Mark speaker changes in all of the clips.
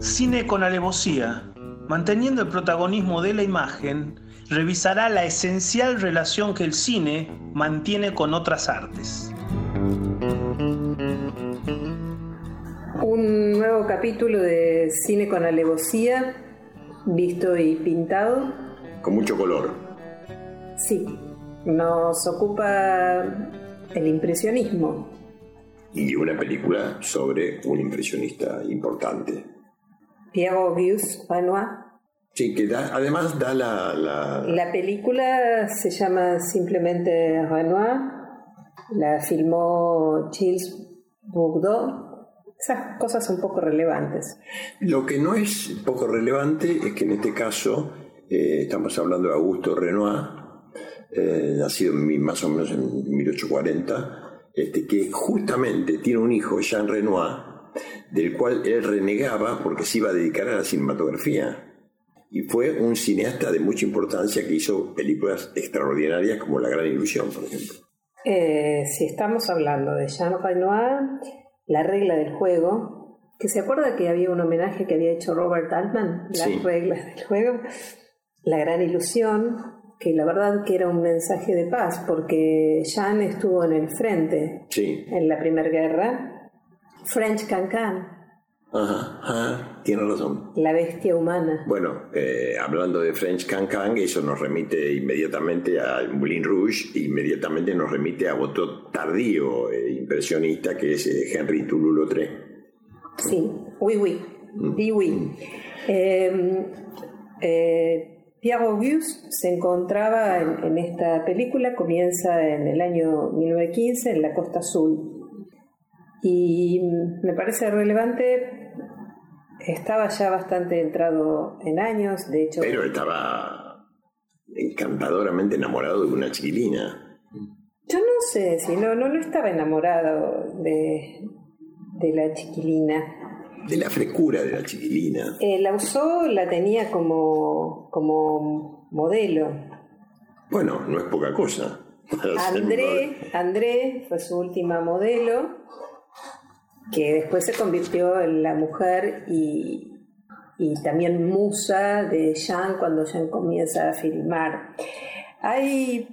Speaker 1: Cine con alevosía, manteniendo el protagonismo de la imagen, revisará la esencial relación que el cine mantiene con otras artes.
Speaker 2: Un nuevo capítulo de Cine con alevosía, visto y pintado.
Speaker 3: Con mucho color.
Speaker 2: Sí, nos ocupa el impresionismo.
Speaker 3: Y una película sobre un impresionista importante.
Speaker 2: Pierre-Auguste Renoir.
Speaker 3: Sí, que da, además da la, la...
Speaker 2: La película se llama simplemente Renoir. La filmó Gilles Bourdeau. Esas cosas son poco relevantes.
Speaker 3: Lo que no es poco relevante es que en este caso eh, estamos hablando de Augusto Renoir, eh, nacido en, más o menos en 1840, este, que justamente tiene un hijo, Jean Renoir, del cual él renegaba porque se iba a dedicar a la cinematografía. Y fue un cineasta de mucha importancia que hizo películas extraordinarias como La Gran Ilusión, por ejemplo.
Speaker 2: Eh, si estamos hablando de Jean Renoir, La regla del juego, que se acuerda que había un homenaje que había hecho Robert Altman, Las
Speaker 3: Sí.
Speaker 2: reglas del juego, La gran ilusión, que la verdad que era un mensaje de paz, porque Jean estuvo en el frente
Speaker 3: Sí,
Speaker 2: en la Primera Guerra. French Cancan,
Speaker 3: ajá, ajá, tiene razón.
Speaker 2: La bestia humana.
Speaker 3: Bueno, eh, hablando de French Cancan, eso nos remite inmediatamente a Moulin Rouge, inmediatamente nos remite a otro tardío eh, impresionista que es eh, Henry Toulouse-Lautrec.
Speaker 2: Sí, oui, oui, oui, oui. Eh, eh, Pierre Auguste se encontraba en, en esta película, comienza en el año 1915 en la Costa Azul. Y me parece relevante, estaba ya bastante entrado en años, de hecho...
Speaker 3: Pero estaba encantadoramente enamorado de una chiquilina.
Speaker 2: Yo no sé si no, no, no estaba enamorado de, de la chiquilina.
Speaker 3: De la frescura de la chiquilina.
Speaker 2: Eh, la usó, la tenía como, como modelo.
Speaker 3: Bueno, no es poca cosa.
Speaker 2: André, André fue su última modelo, que después se convirtió en la mujer y, y también musa de Jean cuando Jean comienza a filmar. Hay,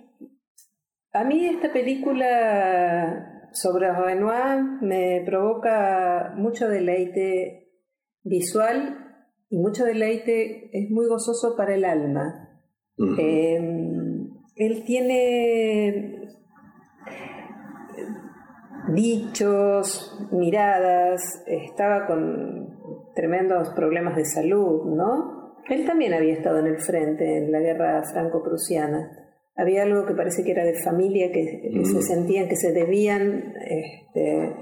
Speaker 2: a mí esta película sobre Renoir me provoca mucho deleite visual y mucho deleite es muy gozoso para el alma. Eh, él tiene dichos, miradas, estaba con tremendos problemas de salud, ¿no? Él también había estado en el frente en la guerra franco-prusiana. Había algo que parece que era de familia, que, que se sentían que se debían. Este,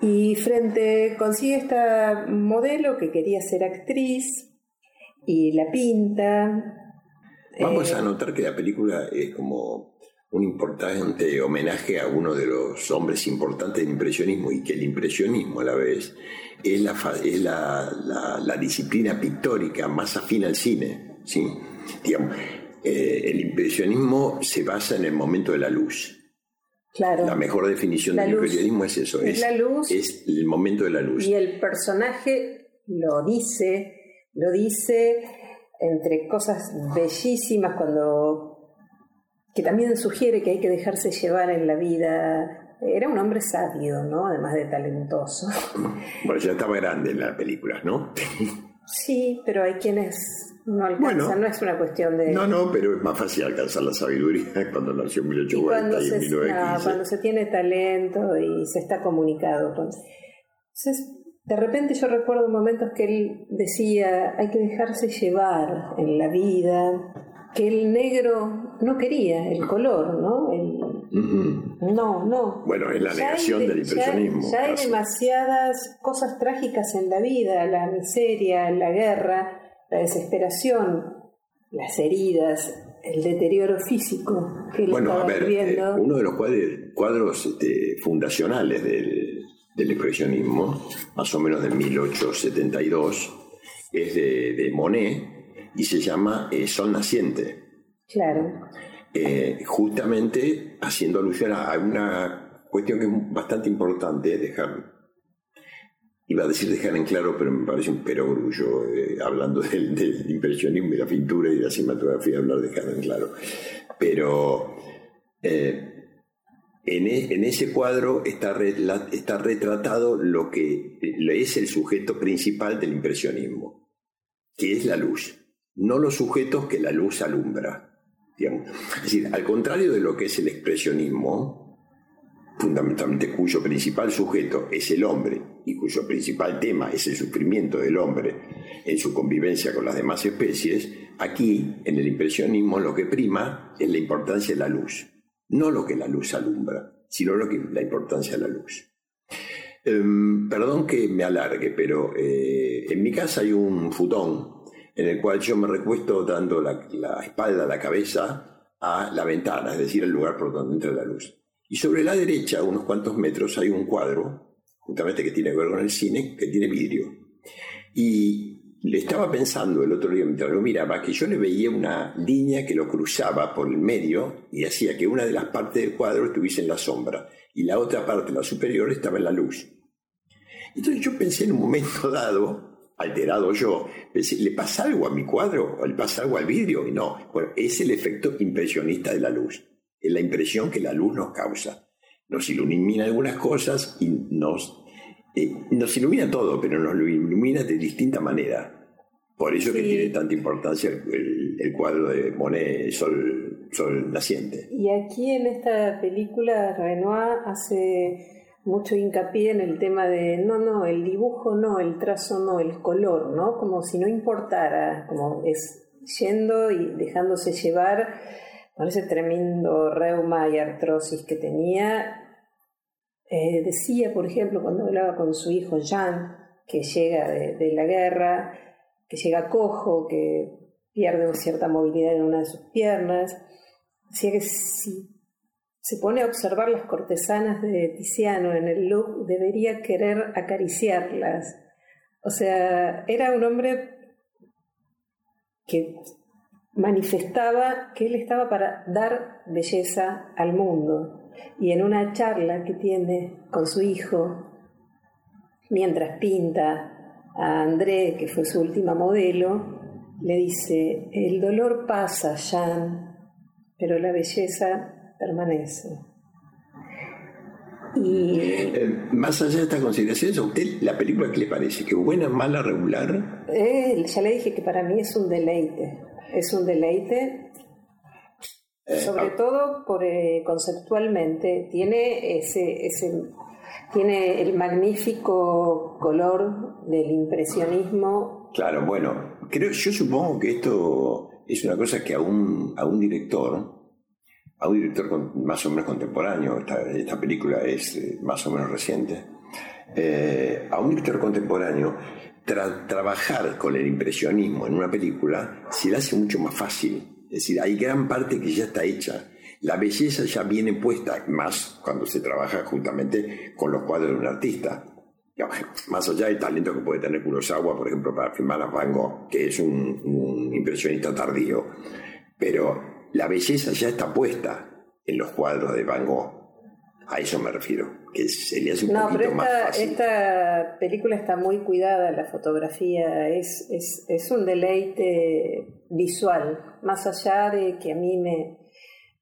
Speaker 2: y frente consigue esta modelo que quería ser actriz y la pinta.
Speaker 3: Vamos
Speaker 2: Eh,
Speaker 3: a notar que la película es como un importante homenaje a uno de los hombres importantes del impresionismo y que el impresionismo a la vez es la, es la, la- la disciplina pictórica más afín al cine. ¿sí? Digamos, eh, el impresionismo se basa en el momento de la luz.
Speaker 2: Claro.
Speaker 3: La mejor definición
Speaker 2: La
Speaker 3: del
Speaker 2: luz.
Speaker 3: impresionismo es eso,
Speaker 2: Es
Speaker 3: es,
Speaker 2: la luz.
Speaker 3: es el momento de la luz.
Speaker 2: Y el personaje lo dice, lo dice entre cosas bellísimas cuando que también sugiere que hay que dejarse llevar en la vida. Era un hombre sabio, ¿no? Además de talentoso.
Speaker 3: Bueno, ya estaba grande en la película, ¿no?
Speaker 2: Sí, pero hay quienes no alcanzan,
Speaker 3: Bueno.
Speaker 2: no es una cuestión de...
Speaker 3: No, no, pero es más fácil alcanzar la sabiduría cuando nació en
Speaker 2: Y cuando
Speaker 3: 1840 y en
Speaker 2: se, no,
Speaker 3: 1915.
Speaker 2: cuando se tiene talento y se está comunicado. con- Entonces, de repente yo recuerdo momentos que él decía, hay que dejarse llevar en la vida, que el negro no quería, el color, ¿no? El- no, no.
Speaker 3: Bueno, es la
Speaker 2: Ya
Speaker 3: negación
Speaker 2: de-
Speaker 3: del impresionismo.
Speaker 2: Ya, hay demasiadas cosas trágicas en la vida, la miseria, la guerra, la desesperación, las heridas, el deterioro físico que él
Speaker 3: Bueno, a
Speaker 2: estaba
Speaker 3: ver,
Speaker 2: viviendo.
Speaker 3: eh, uno de los cuadros, cuadros este, fundacionales del, del impresionismo, más o menos de 1872, es de, de Monet y se llama eh, Sol Naciente.
Speaker 2: Claro.
Speaker 3: Eh, justamente haciendo alusión a una cuestión que es bastante importante dejar. Iba a decir dejar en claro, pero me parece un perogrullo, eh, hablando del, impresionismo y la pintura y la cinematografía, hablar de dejar en claro. Pero eh, en, e, en, ese cuadro está, está retratado lo que es el sujeto principal del impresionismo, que es la luz, no los sujetos que la luz alumbra. Es decir, al contrario de lo que es el expresionismo, fundamentalmente cuyo principal sujeto es el hombre y cuyo principal tema es el sufrimiento del hombre en su convivencia con las demás especies, aquí en el impresionismo lo que prima es la importancia de la luz, no lo que la luz alumbra, sino lo que, la importancia de la luz. Em, perdón que me alargue, pero eh, en mi casa hay un futón en el cual yo me recuesto dando la, la espalda, la cabeza a la ventana, es decir, el lugar por donde entra la luz. Y sobre la derecha, unos cuantos metros, hay un cuadro, justamente que tiene que ver con el cine, que tiene vidrio. Y le estaba pensando el otro día mientras lo miraba que yo le veía una línea que lo cruzaba por el medio y hacía que una de las partes del cuadro estuviese en la sombra y la otra parte, la superior, estaba en la luz. Entonces yo pensé en un momento dado, alterado yo, pensé, ¿le pasa algo a mi cuadro? ¿O le pasa algo al vidrio? Y no, bueno, es el efecto impresionista de la luz es la impresión que la luz nos causa. Nos ilumina algunas cosas y nos, eh, nos ilumina todo, pero nos lo ilumina de distinta manera. Por eso que tiene tanta importancia el, cuadro de Monet, Sol, Sol Naciente.
Speaker 2: Y aquí en esta película Renoir hace mucho hincapié en el tema de no, no, el dibujo no, el trazo no, el color, ¿no? Como si no importara, como es yendo y dejándose llevar con ese tremendo reuma y artrosis que tenía, eh, decía, por ejemplo, cuando hablaba con su hijo Jean, que llega de, la guerra, que llega cojo, que pierde cierta movilidad en una de sus piernas, decía que si se pone a observar las cortesanas de Tiziano en el look, debería querer acariciarlas. O sea, era un hombre que manifestaba que él estaba para dar belleza al mundo. Y en una charla que tiene con su hijo, mientras pinta a André, que fue su última modelo, le dice, el dolor pasa, Jean, pero la belleza permanece.
Speaker 3: Y... Eh, más allá de estas consideraciones, ¿a usted la película qué le parece? ¿Que buena, mala, regular?
Speaker 2: Eh, ya le dije que para mí es un deleite es un deleite, sobre ah. todo por, eh, conceptualmente, tiene ese, ese, tiene el magnífico color del impresionismo.
Speaker 3: Claro, bueno, creo, yo supongo que esto es una cosa que a un, a un director, a un director más o menos contemporáneo, esta, película es eh, más o menos reciente, a un director contemporáneo trabajar con el impresionismo en una película se le hace mucho más fácil. Es decir, hay gran parte que ya está hecha. La belleza ya viene puesta, más cuando se trabaja juntamente con los cuadros de un artista. Más allá del talento que puede tener Kurosawa, por ejemplo, para filmar a Van Gogh, que es un, un impresionista tardío. Pero la belleza ya está puesta en los cuadros de Van Gogh. A eso me refiero, que sería un no, pero esta,
Speaker 2: esta película está muy cuidada, la fotografía es, es, es, un deleite visual, más allá de que a mí me,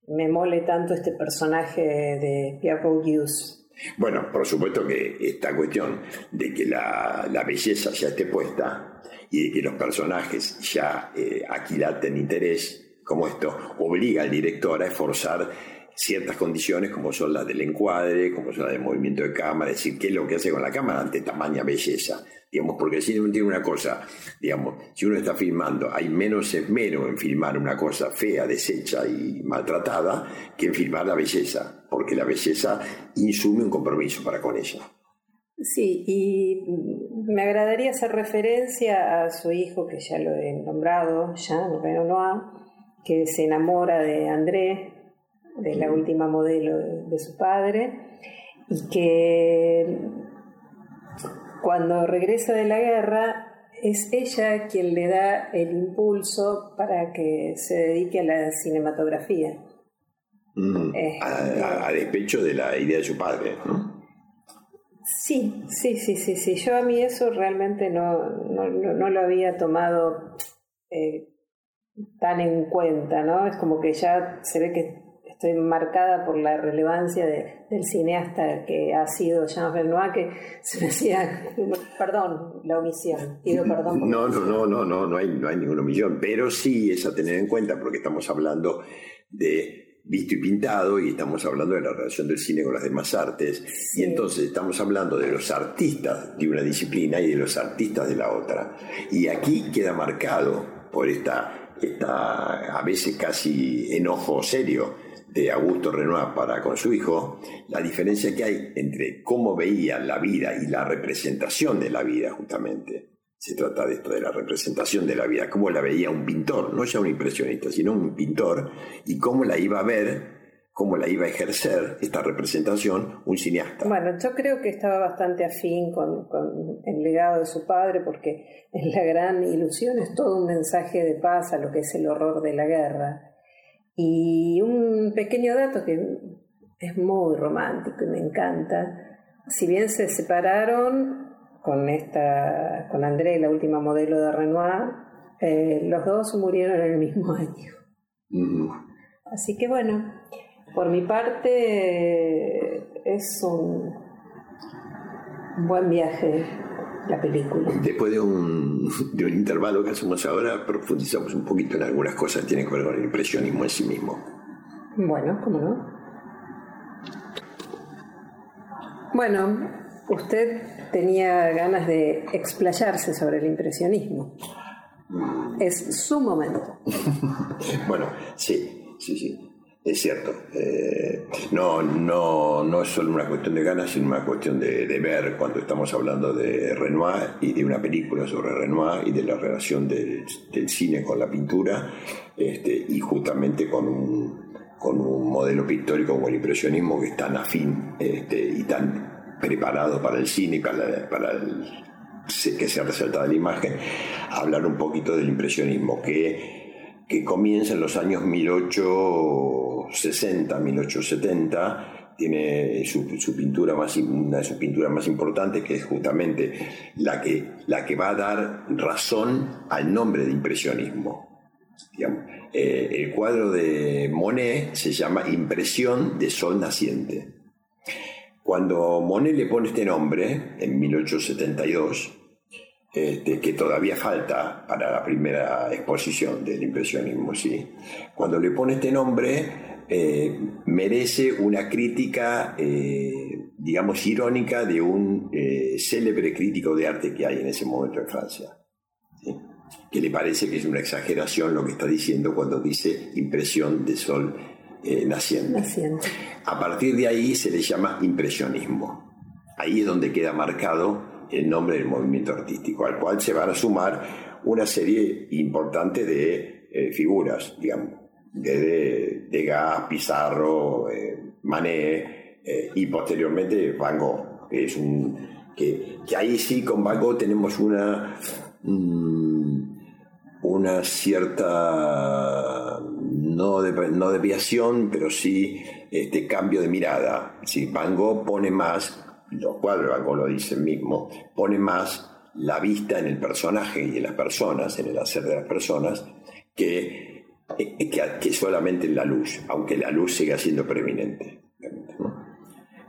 Speaker 2: me mole tanto este personaje de Pierre Bourdieu's.
Speaker 3: Bueno, por supuesto que esta cuestión de que la, la belleza ya esté puesta y de que los personajes ya eh, aquilaten interés, como esto, obliga al director a esforzar ciertas condiciones como son las del encuadre, como son las del movimiento de cámara, es decir, qué es lo que hace con la cámara ante tamaña belleza. Digamos, porque si uno tiene una cosa, digamos, si uno está filmando, hay menos esmero en filmar una cosa fea, deshecha y maltratada que en filmar la belleza, porque la belleza insume un compromiso para con ella.
Speaker 2: Sí, y me agradaría hacer referencia a su hijo, que ya lo he nombrado, Jean Renoir, que se enamora de André, de la última modelo de, su padre, y que cuando regresa de la guerra es ella quien le da el impulso para que se dedique a la cinematografía.
Speaker 3: Mm, este, a, despecho de la idea de su padre, ¿no?
Speaker 2: Sí, sí, sí, sí, sí. Yo a mí eso realmente no, no, no lo había tomado eh, tan en cuenta, ¿no? Es como que ya se ve que estoy marcada por la relevancia del cineasta que ha sido Jean Renoir, que se me hacía, perdón, la omisión, pido perdón.
Speaker 3: no, no, no, no, no, no hay, no hay ninguna omisión, pero sí es a tener en cuenta porque estamos hablando de visto y pintado y estamos hablando de la relación del cine con las demás artes y entonces estamos hablando de los artistas de una disciplina y de los artistas de la otra. Y aquí queda marcado por esta, esta a veces casi enojo serio de Augusto Renoir para con su hijo, la diferencia que hay entre cómo veía la vida y la representación de la vida justamente. Se trata de esto, de la representación de la vida, cómo la veía un pintor, no ya un impresionista, sino un pintor, y cómo la iba a ver cómo la iba a ejercer esta representación un cineasta.
Speaker 2: Bueno, yo creo que estaba bastante afín con, con, el legado de su padre porque en la gran ilusión es todo un mensaje de paz a lo que es el horror de la guerra. Y un pequeño dato que es muy romántico y me encanta, si bien se separaron con, esta, con André, la última modelo de Renoir, eh, los dos murieron en el mismo año. Así que bueno, por mi parte es un buen viaje la película.
Speaker 3: Después de un, de un intervalo que hacemos ahora, profundizamos un poquito en algunas cosas que tienen que ver con el impresionismo en sí mismo.
Speaker 2: Bueno, ¿cómo no? Bueno, usted tenía ganas de explayarse sobre el impresionismo. Mm. Es su momento.
Speaker 3: bueno, sí, sí, sí. Es cierto. Eh, no, no, no es solo una cuestión de ganas, sino una cuestión de, ver cuando estamos hablando de Renoir y de una película sobre Renoir y de la relación del, cine con la pintura este, y justamente con un, con un modelo pictórico como el impresionismo que es tan afín este, y tan preparado para el cine para, para el, que se resalta la imagen, hablar un poquito del impresionismo que, que comienza en los años 18 60, 1870, tiene su, pintura más, una de sus pinturas más importantes, que es justamente la que, la que va a dar razón al nombre de impresionismo. Eh, el cuadro de Monet se llama Impresión de Sol Naciente. Cuando Monet le pone este nombre, en 1872, este, que todavía falta para la primera exposición del impresionismo, ¿sí? cuando le pone este nombre, eh, merece una crítica, eh, digamos, irónica de un eh, célebre crítico de arte que hay en ese momento en Francia. Que le parece que es una exageración lo que está diciendo cuando dice impresión de sol naciente. A partir de ahí se le llama impresionismo. Ahí es donde queda marcado el nombre del movimiento artístico, al cual se van a sumar una serie importante de figuras, digamos desde Degas, Pizarro, eh, Manet eh, y posteriormente Van Gogh, que es un que, ahí sí con Van Gogh tenemos una mm, una cierta no, de, no deviación, pero sí este cambio de mirada. Si Van Gogh pone más, los cuadros Gogh lo dicen mismo, pone más la vista en el personaje y en las personas, en el hacer de las personas, que que, que solamente la luz, aunque la luz siga siendo preeminente.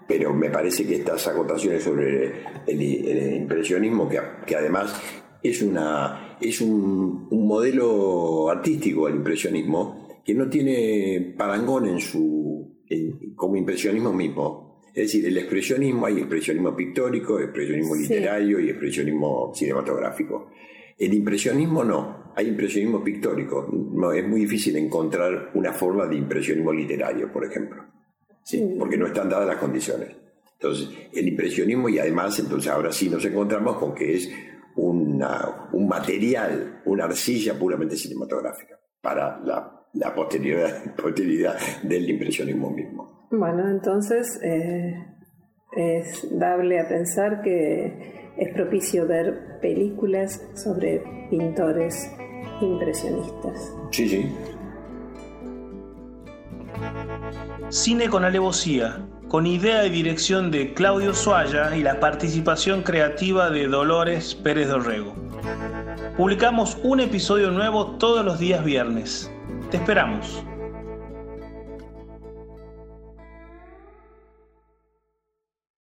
Speaker 3: Pero me parece que estas acotaciones sobre el, impresionismo, que, que, además es, una, es un, modelo artístico, el impresionismo, que no tiene parangón en su, como impresionismo mismo. Es decir, el expresionismo, hay expresionismo pictórico, expresionismo literario y expresionismo cinematográfico. El impresionismo no, hay impresionismo pictórico. No, es muy difícil encontrar una forma de impresionismo literario, por ejemplo, ¿sí? porque no están dadas las condiciones. Entonces, el impresionismo y además, entonces ahora sí nos encontramos con que es una, un material, una arcilla puramente cinematográfica para la, la posterioridad, posterioridad, del impresionismo mismo.
Speaker 2: Bueno, entonces eh, es dable a pensar que es propicio ver películas sobre pintores impresionistas.
Speaker 3: Sí, sí.
Speaker 1: Cine con alevosía, con idea y dirección de Claudio Suaya y la participación creativa de Dolores Pérez Dorrego. Publicamos un episodio nuevo todos los días viernes. Te esperamos.